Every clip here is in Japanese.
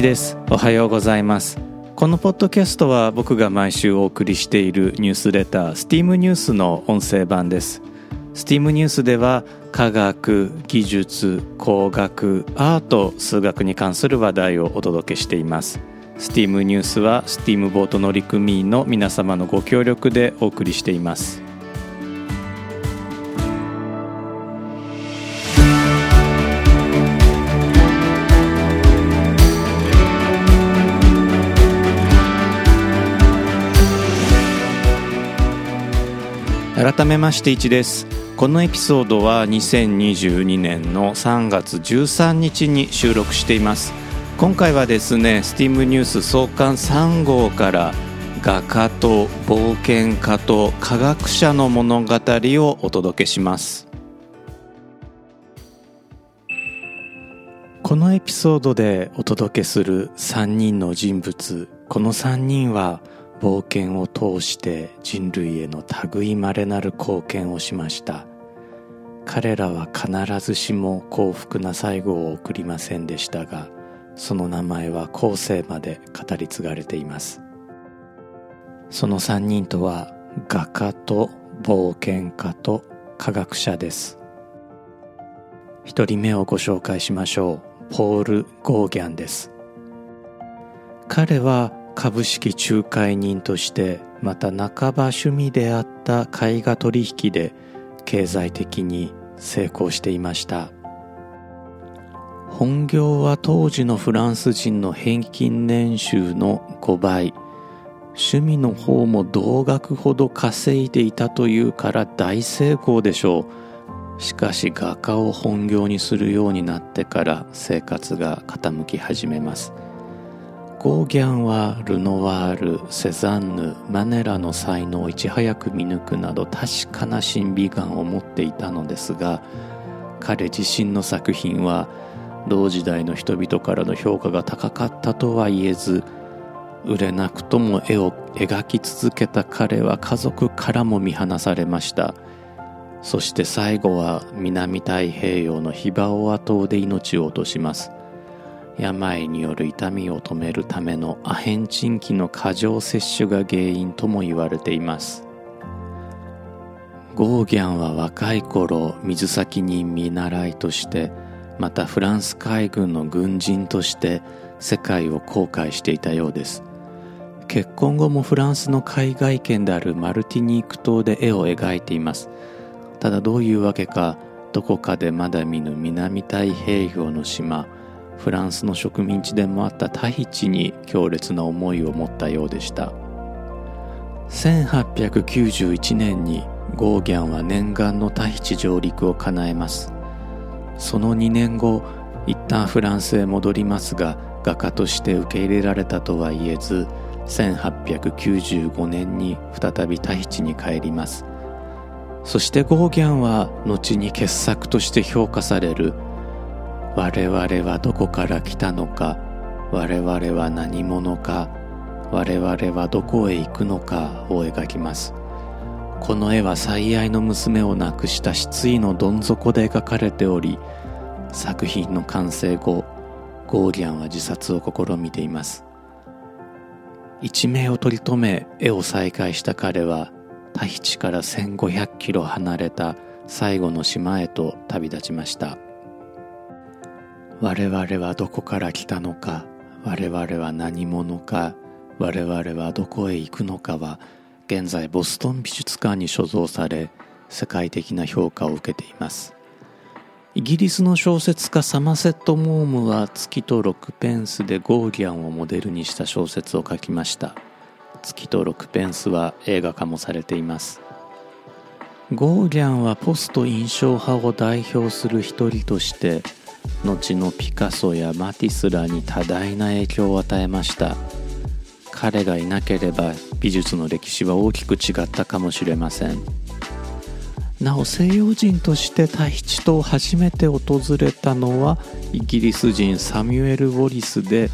一です。おはようございます。このポッドキャストは僕が毎週お送りしているニュースレター STEAM ニュースの音声版です。STEAM ニュースでは科学技術工学アート数学に関する話題をお届けしています。STEAM ニュースは STEAM ボート乗組員の皆様のご協力でお送りしています。改めまして1です。このエピソードは2022年の3月13日に収録しています。今回はですね STEAM ニュース創刊3号から画家と冒険家と科学者の物語をお届けします。このエピソードでお届けする3人の人物この3人は冒険を通して人類への類まれなる貢献をしました。彼らは必ずしも幸福な最後を送りませんでしたがその名前は後世まで語り継がれています。その3人とは画家と冒険家と科学者です。一人目をご紹介しましょう。ポール・ゴーギャンです。彼は株式仲介人としてまた半ば趣味であった絵画取引で経済的に成功していました。本業は当時のフランス人の平均年収の5倍。趣味の方も同額ほど稼いでいたというから大成功でしょう。しかし画家を本業にするようになってから生活が傾き始めます。ゴーギャンはルノワールセザンヌマネラの才能をいち早く見抜くなど確かな審美眼を持っていたのですが彼自身の作品は同時代の人々からの評価が高かったとは言えず売れなくとも絵を描き続けた彼は家族からも見放されました。そして最後は南太平洋のヒバオア島で命を落とします。病による痛みを止めるためのアヘンチン基の過剰摂取が原因とも言われています。ゴーギャンは若い頃水先人見習いとしてまたフランス海軍の軍人として世界を航海していたようです。結婚後もフランスの海外圏であるマルティニーク島で絵を描いています。ただどういうわけかどこかでまだ見ぬ南太平洋の島フランスの植民地でもあったタヒチに強烈な思いを持ったようでした。1891年にゴーギャンは念願のタヒチ上陸を叶えます。その2年後一旦フランスへ戻りますが画家として受け入れられたとは言えず1895年に再びタヒチに帰ります。そしてゴーギャンは後に傑作として評価される我々はどこから来たのか我々は何者か我々はどこへ行くのかを描きます。この絵は最愛の娘を亡くした失意のどん底で描かれており作品の完成後ゴーギャンは自殺を試みています。一命を取り留め絵を再開した彼はタヒチから1500キロ離れた最後の島へと旅立ちました。我々はどこから来たのか我々は何者か我々はどこへ行くのかは現在ボストン美術館に所蔵され世界的な評価を受けています。イギリスの小説家サマセット・モームは月と6ペンスでゴーギャンをモデルにした小説を書きました。月と6ペンスは映画化もされています。ゴーギャンはポスト印象派を代表する一人として後のピカソやマティスらに多大な影響を与えました。彼がいなければ美術の歴史は大きく違ったかもしれません。なお西洋人としてタヒチ島を初めて訪れたのはイギリス人サミュエル・ウォリスで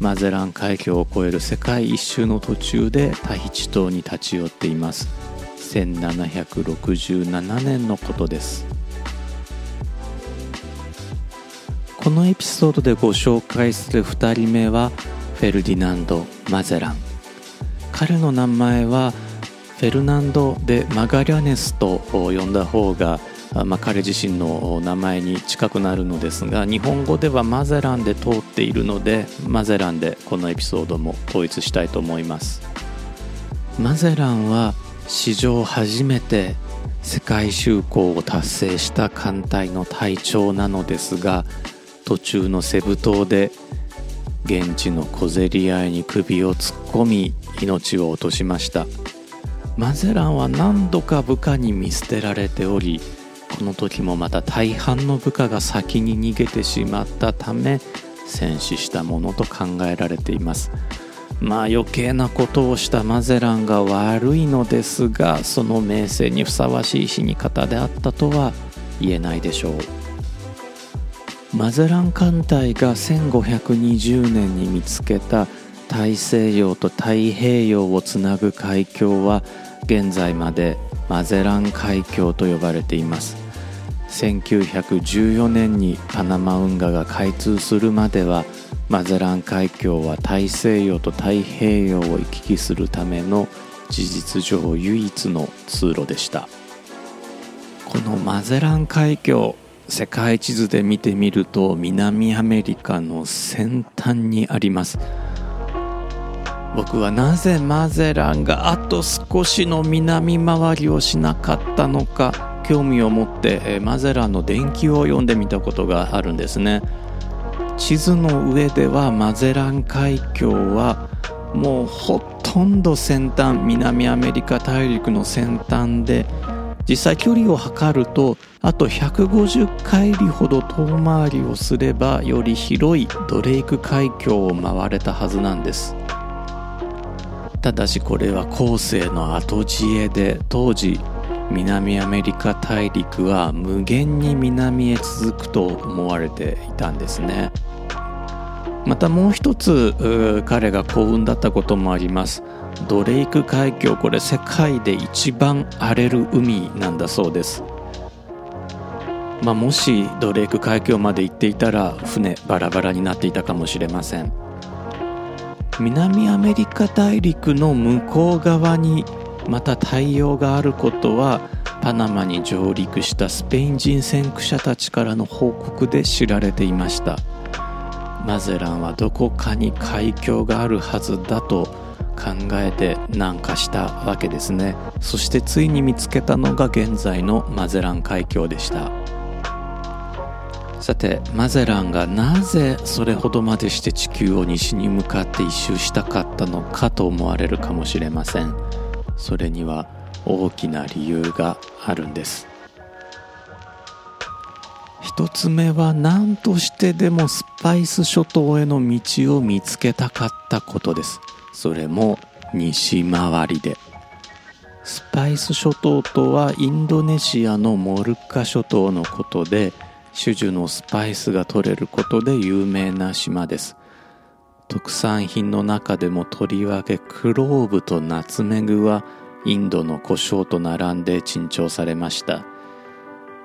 マゼラン海峡を越える世界一周の途中でタヒチ島に立ち寄っています。1767年のことです。このエピソードでご紹介する2人目はフェルディナンド・マゼラン。彼の名前はフェルナンド・デ・マガリャネスと呼んだ方がまあ、彼自身の名前に近くなるのですが日本語ではマゼランで通っているのでマゼランでこのエピソードも統一したいと思います。マゼランは史上初めて世界就航を達成した艦隊の隊長なのですが途中のセブ島で現地の小競り合いに首を突っ込み命を落としました。マゼランは何度か部下に見捨てられておりこの時もまた大半の部下が先に逃げてしまったため戦死したものと考えられています。まあ余計なことをしたマゼランが悪いのですがその名声にふさわしい死に方であったとは言えないでしょう。マゼラン艦隊が1520年に見つけた大西洋と太平洋をつなぐ海峡は現在までマゼラン海峡と呼ばれています。1914年にパナマ運河が開通するまではマゼラン海峡は大西洋と太平洋を行き来するための事実上唯一の通路でした。このマゼラン海峡世界地図で見てみると南アメリカの先端にあります。僕はなぜマゼランがあと少しの南回りをしなかったのか興味を持ってマゼランの伝記を読んでみたことがあるんですね。地図の上ではマゼラン海峡はもうほとんど先端南アメリカ大陸の先端で実際距離を測るとあと150海里ほど遠回りをすればより広いドレイク海峡を回れたはずなんです。ただしこれは後世の後知恵で当時南アメリカ大陸は無限に南へ続くと思われていたんですね。またもう一つ彼が幸運だったこともあります。ドレイク海峡これ世界で一番荒れる海なんだそうです。まあ、もしドレイク海峡まで行っていたら船バラバラになっていたかもしれません。南アメリカ大陸の向こう側にまた太陽があることはパナマに上陸したスペイン人先駆者たちからの報告で知られていました。マゼランはどこかに海峡があるはずだと考えて南下したわけですね。そしてついに見つけたのが現在のマゼラン海峡でした。さてマゼランがなぜそれほどまでして地球を西に向かって一周したかったのかと思われるかもしれません。それには大きな理由があるんです。一つ目は何としてでもスパイス諸島への道を見つけたかったことです。それも西回りで。スパイス諸島とはインドネシアのモルッカ諸島のことで種々のスパイスが取れることで有名な島です。特産品の中でもとりわけクローブとナツメグはインドの胡椒と並んで珍重されました。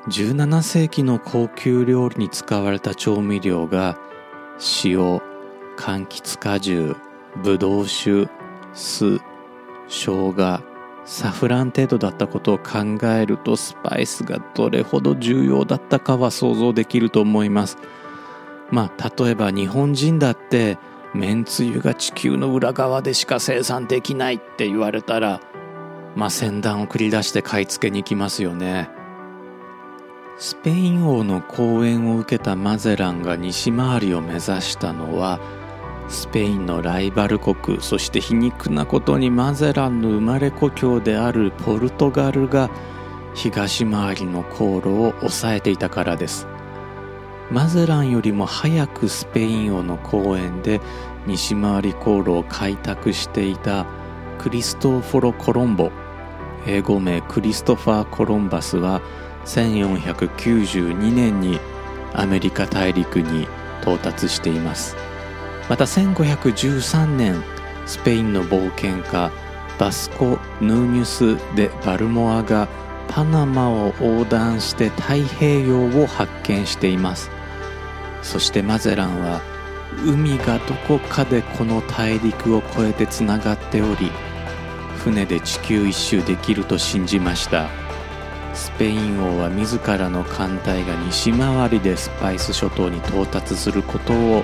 17世紀の高級料理に使われた調味料が塩柑橘果汁ブドウ酒酢生姜サフラン程度だったことを考えるとスパイスがどれほど重要だったかは想像できると思います。まあ例えば日本人だってめんつゆが地球の裏側でしか生産できないって言われたらまあ先端を繰り出して買い付けに行きますよね。スペイン王の講演を受けたマゼランが西回りを目指したのはスペインのライバル国そして皮肉なことにマゼランの生まれ故郷であるポルトガルが東回りの航路を抑えていたからです。マゼランよりも早くスペイン王の公園で西回り航路を開拓していたクリストフォロ・コロンボ英語名クリストファー・コロンバスは1492年にアメリカ大陸に到達しています。また1513年スペインの冒険家バスコ・ヌーニュス・デ・バルモアがパナマを横断して太平洋を発見しています。そしてマゼランは海がどこかでこの大陸を越えてつながっており船で地球一周できると信じました。スペイン王は自らの艦隊が西回りでスパイス諸島に到達することを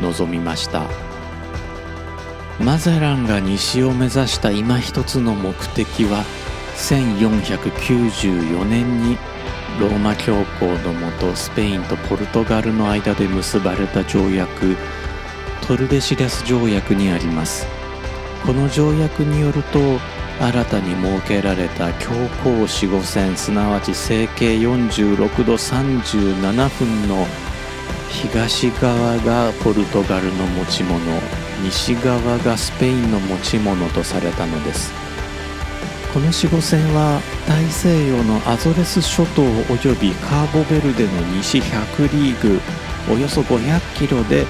望みました。マゼランが西を目指した今一つの目的は1494年にローマ教皇のもとスペインとポルトガルの間で結ばれた条約トルデシレス条約にあります。この条約によると新たに設けられた教皇四五線すなわち整形46度37分の東側がポルトガルの持ち物西側がスペインの持ち物とされたのです。この四五線は大西洋のアゾレス諸島及びカーボベルデの西100リーグおよそ500キロで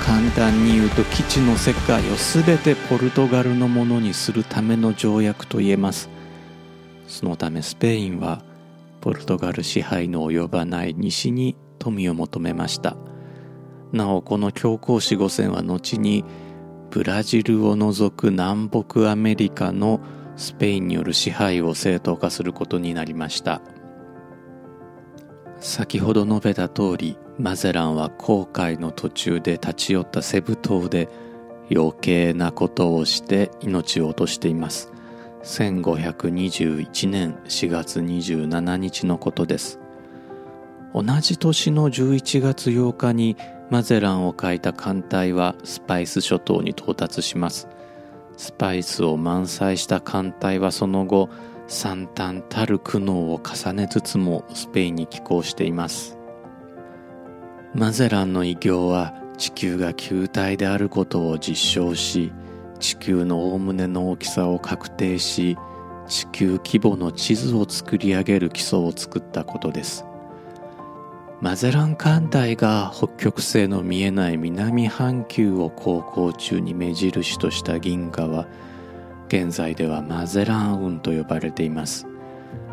簡単に言うと基地の世界を全てポルトガルのものにするための条約と言えます。そのためスペインはポルトガル支配の及ばない西に富を求めました。なおこの教皇四五線は後にブラジルを除く南北アメリカのスペインによる支配を正当化することになりました。先ほど述べた通りマゼランは航海の途中で立ち寄ったセブ島で余計なことをして命を落としています。1521年4月27日のことです。同じ年の11月8日にマゼランを書いた艦隊はスパイス諸島に到達します。スパイスを満載した艦隊はその後惨憺たる苦悩を重ねつつもスペインに寄港しています。マゼランの偉業は地球が球体であることを実証し地球のおおむねの大きさを確定し地球規模の地図を作り上げる基礎を作ったことです。マゼラン艦隊が北極星の見えない南半球を航行中に目印とした銀河は現在ではマゼラン雲と呼ばれています。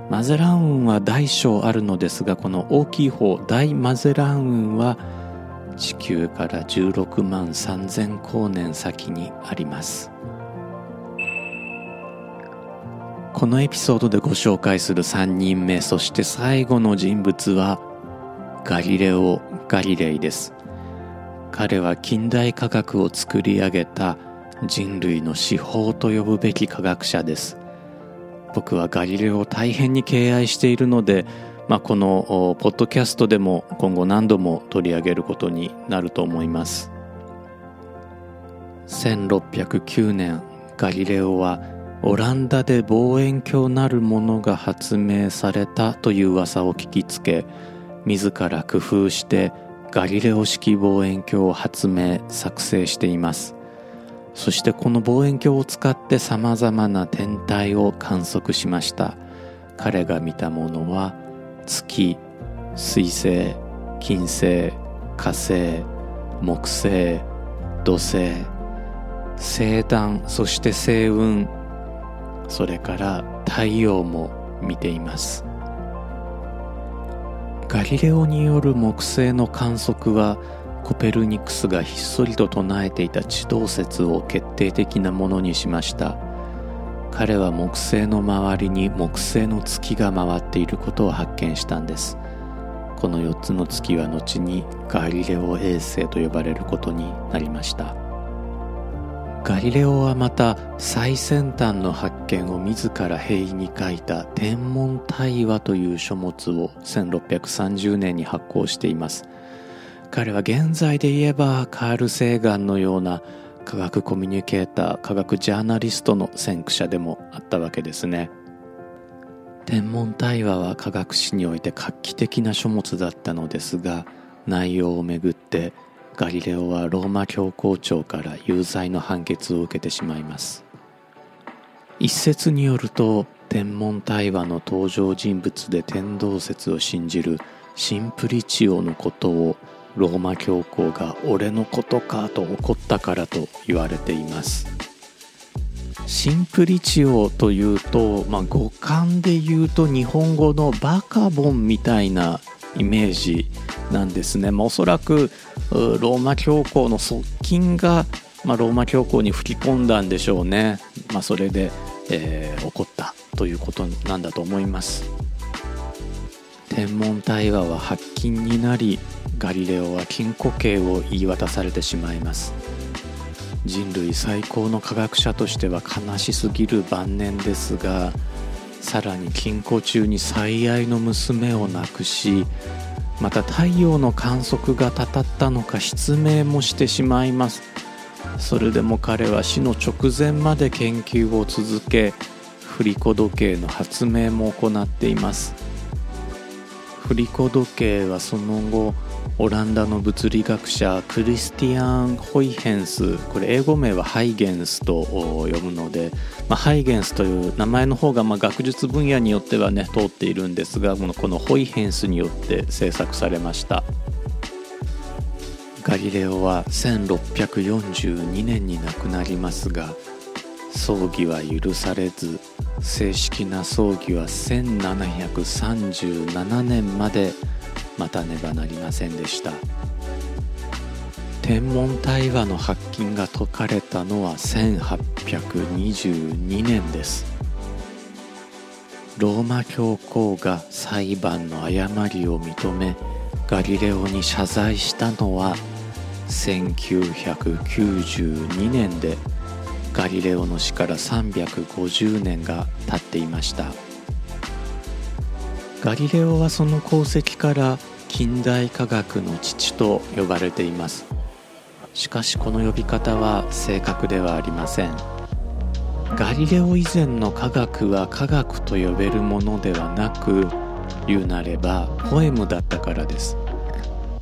マゼラン雲は大小あるのですがこの大きい方大マゼラン雲は地球から16万3000光年先にあります。このエピソードでご紹介する3人目そして最後の人物はガリレオ・ガリレイです。彼は近代科学を作り上げた人類の至宝と呼ぶべき科学者です。僕はガリレオを大変に敬愛しているので、まあ、このポッドキャストでも今後何度も取り上げることになると思います。1609年ガリレオはオランダで望遠鏡なるものが発明されたという噂を聞きつけ自ら工夫してガリレオ式望遠鏡を発明作成しています。そしてこの望遠鏡を使って様々な天体を観測しました。彼が見たものは月水星金星火星木星土星星団そして星雲それから太陽も見ています。ガリレオによる木星の観測はコペルニクスがひっそりと唱えていた地動説を決定的なものにしました。彼は木星の周りに木星の月が回っていることを発見したんです。この4つの月は後にガリレオ衛星と呼ばれることになりました。ガリレオはまた最先端の発見を自ら平易に書いた天文対話という書物を1630年に発行しています。彼は現在で言えばカール・セーガンのような科学コミュニケーター科学ジャーナリストの先駆者でもあったわけですね。天文対話は科学史において画期的な書物だったのですが内容をめぐってガリレオはローマ教皇庁から有罪の判決を受けてしまいます。一説によると天文対話の登場人物で天動説を信じるシンプリチオのことをローマ教皇が俺のことかと怒ったからと言われています。シンプリチオというと、まあ、語感で言うと日本語のバカボンみたいなイメージなんですね、まあ、おそらくローマ教皇の側近が、まあ、ローマ教皇に吹き込んだんでしょうね、まあ、それで、えー、起こったということなんだと思います。天文対話は発禁になりガリレオは禁錮刑を言い渡されてしまいます。人類最高の科学者としては悲しすぎる晩年ですがさらに禁錮中に最愛の娘を亡くしまた太陽の観測がたたったのか失明もしてしまいます。それでも彼は死の直前まで研究を続け振り子時計の発明も行っています。振り子時計はその後オランダの物理学者クリスティアン・ホイヘンスこれ英語名はハイゲンスと読むので、まあ、ハイゲンスという名前の方がま学術分野によってはね通っているんですがこのこのホイヘンスによって制作されました。ガリレオは1642年に亡くなりますが葬儀は許されず正式な葬儀は1737年まで待たねばなりませんでした。天文対話の発禁が解かれたのは1822年です。ローマ教皇が裁判の誤りを認めガリレオに謝罪したのは1992年でガリレオの死から350年が経っていました。ガリレオはその功績から近代科学の父と呼ばれています。しかしこの呼び方は正確ではありません。ガリレオ以前の科学は科学と呼べるものではなく言うなればポエムだったからです。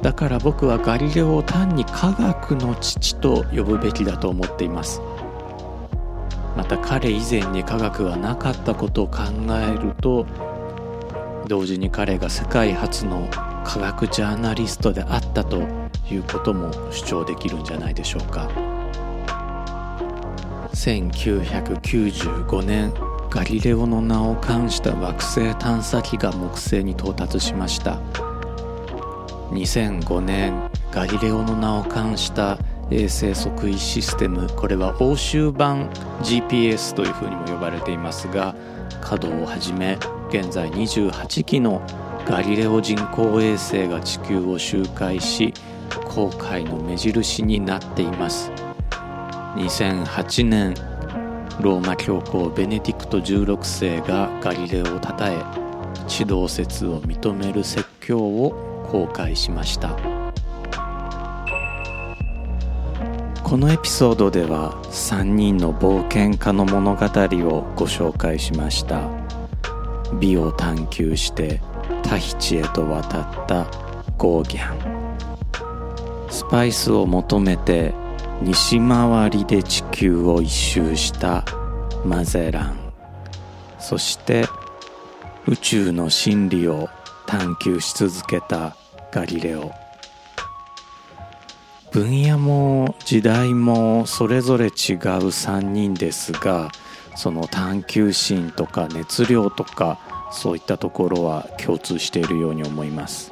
だから僕はガリレオを単に科学の父と呼ぶべきだと思っています。また彼以前に科学はなかったことを考えると同時に彼が世界初の科学ジャーナリストであったということも主張できるんじゃないでしょうか。1995年ガリレオの名を冠した惑星探査機が木星に到達しました。2005年ガリレオの名を冠した衛星測位システムこれは欧州版 GPS というふうにも呼ばれていますが稼働をはじめ現在28機のガリレオ人工衛星が地球を周回し航海の目印になっています。2008年ローマ教皇ベネディクト16世がガリレオをたたえ地動説を認める説教を公開しました。このエピソードでは3人の冒険家の物語をご紹介しました。美を探求してタヒチへと渡ったゴーギャン。スパイスを求めて西回りで地球を一周したマゼラン。そして宇宙の真理を探求し続けたガリレオ。分野も時代もそれぞれ違う3人ですがその探求心とか熱量とかそういったところは共通しているように思います、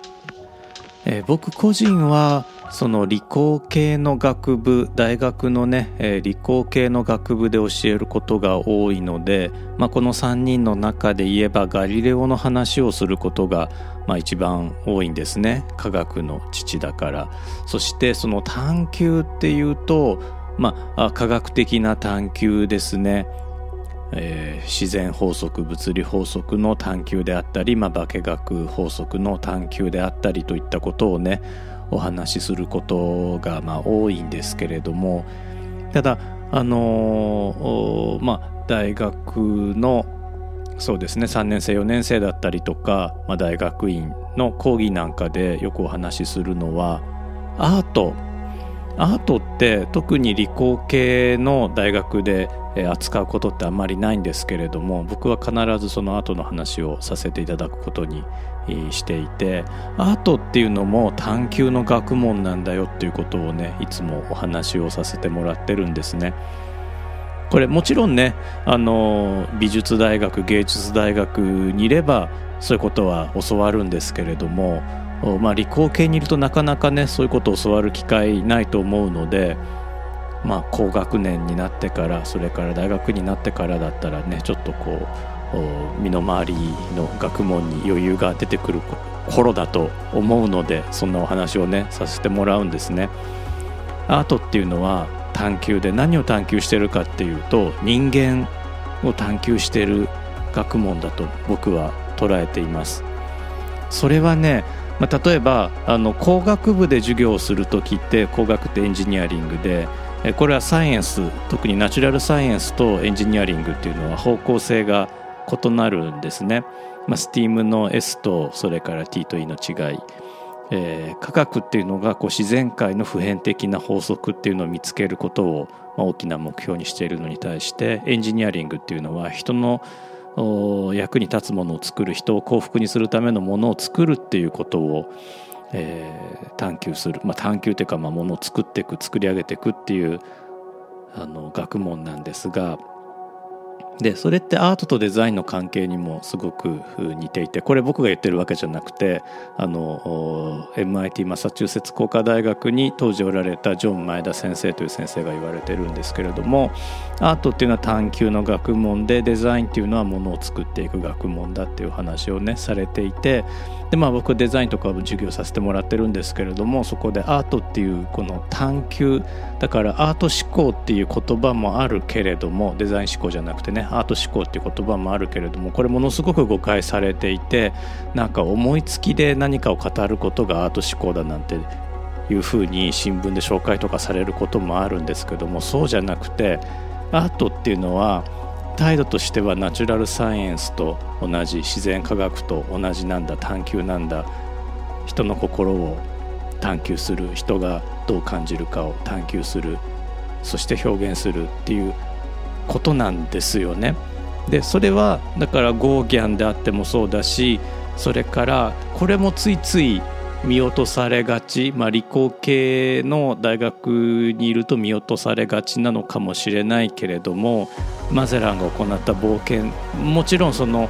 えー、僕個人はその理工系の学部大学のね、えー、理工系の学部で教えることが多いので、まあ、この3人の中で言えばガリレオの話をすることが、まあ、一番多いんですね。科学の父だから。そしてその探求っていうとまあ科学的な探求ですね。えー、自然法則物理法則の探求であったり、まあ、化学法則の探求であったりといったことをねお話しすることがまあ多いんですけれどもただあのー、まあ大学のそうですね3年生4年生だったりとか、まあ、大学院の講義なんかでよくお話しするのはアート。アートって特に理工系の大学で扱うことってあんまりないんですけれども僕は必ずそのアートの話をさせていただくことにしていてアートっていうのも探求の学問なんだよっていうことをねいつもお話をさせてもらってるんですね。これもちろんねあの美術大学芸術大学にいればそういうことは教わるんですけれどもまあ、理工系にいるとなかなかねそういうことを教わる機会ないと思うので、まあ、高学年になってからそれから大学になってからだったらねちょっとこう身の回りの学問に余裕が出てくる頃だと思うのでそんなお話をねさせてもらうんですね。アートっていうのは探求で何を探求してるかっていうと人間を探求してる学問だと僕は捉えています。それはねまあ、例えばあの工学部で授業をする時って工学ってエンジニアリングでこれはサイエンス特にナチュラルサイエンスとエンジニアリングっていうのは方向性が異なるんですね。まあ、STEAM の S とそれから T と E の違い、えー、科学っていうのがこう自然界の普遍的な法則っていうのを見つけることを、ま、大きな目標にしているのに対してエンジニアリングっていうのは人の役に立つものを作る人を幸福にするためのものを作るっていうことを、えー、探求する、まあ、探求というか、ま、ものを作っていく作り上げていくっていうあの学問なんですがでそれってアートとデザインの関係にもすごく似ていてこれ僕が言ってるわけじゃなくてあの MIT マサチューセッツ工科大学に当時おられたジョン前田先生という先生が言われてるんですけれどもアートっていうのは探求の学問でデザインっていうのはものを作っていく学問だっていう話をねされていてでまあ僕デザインとかも授業させてもらってるんですけれどもそこでアートっていうこの探求だからアート思考っていう言葉もあるけれどもデザイン思考じゃなくてねアート思考っていう言葉もあるけれどもこれものすごく誤解されていてなんか思いつきで何かを語ることがアート思考だなんていうふうに新聞で紹介とかされることもあるんですけどもそうじゃなくてアートっていうのは態度としてはナチュラルサイエンスと同じ自然科学と同じなんだ探求なんだ人の心を探求する人がどう感じるかを探求するそして表現するっていうことなんですよね。でそれはだからゴーギャンであってもそうだしそれからこれもついつい見落とされがち、まあ、理工系の大学にいると見落とされがちなのかもしれないけれどもマゼランが行った冒険もちろんその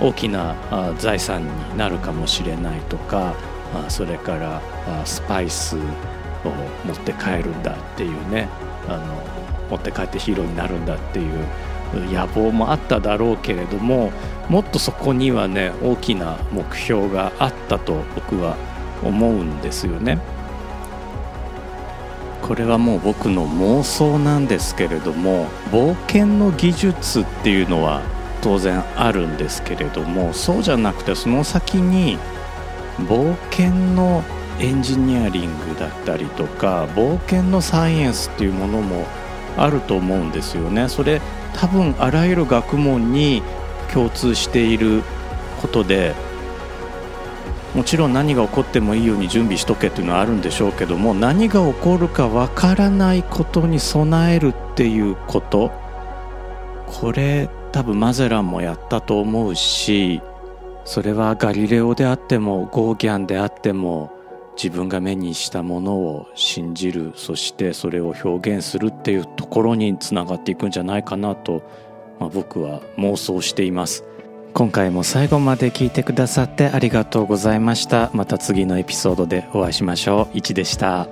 大きな財産になるかもしれないとかそれからスパイスを持って帰るんだっていうねあの持って帰ってヒーローになるんだっていう野望もあっただろうけれどももっとそこにはね大きな目標があったと僕は思うんですよね。これはもう僕の妄想なんですけれども冒険の技術っていうのは当然あるんですけれどもそうじゃなくてその先に冒険のエンジニアリングだったりとか冒険のサイエンスっていうものもあると思うんですよね。それ多分あらゆる学問に共通していることでもちろん何が起こってもいいように準備しとけっていうのはあるんでしょうけども何が起こるかわからないことに備えるっていうことこれ多分マゼランもやったと思うしそれはガリレオであってもゴーギャンであっても自分が目にしたものを信じるそしてそれを表現するっていうところにつながっていくんじゃないかなと、まあ、僕は妄想しています。今回も最後まで聞いてくださってありがとうございました。また次のエピソードでお会いしましょう。いでした。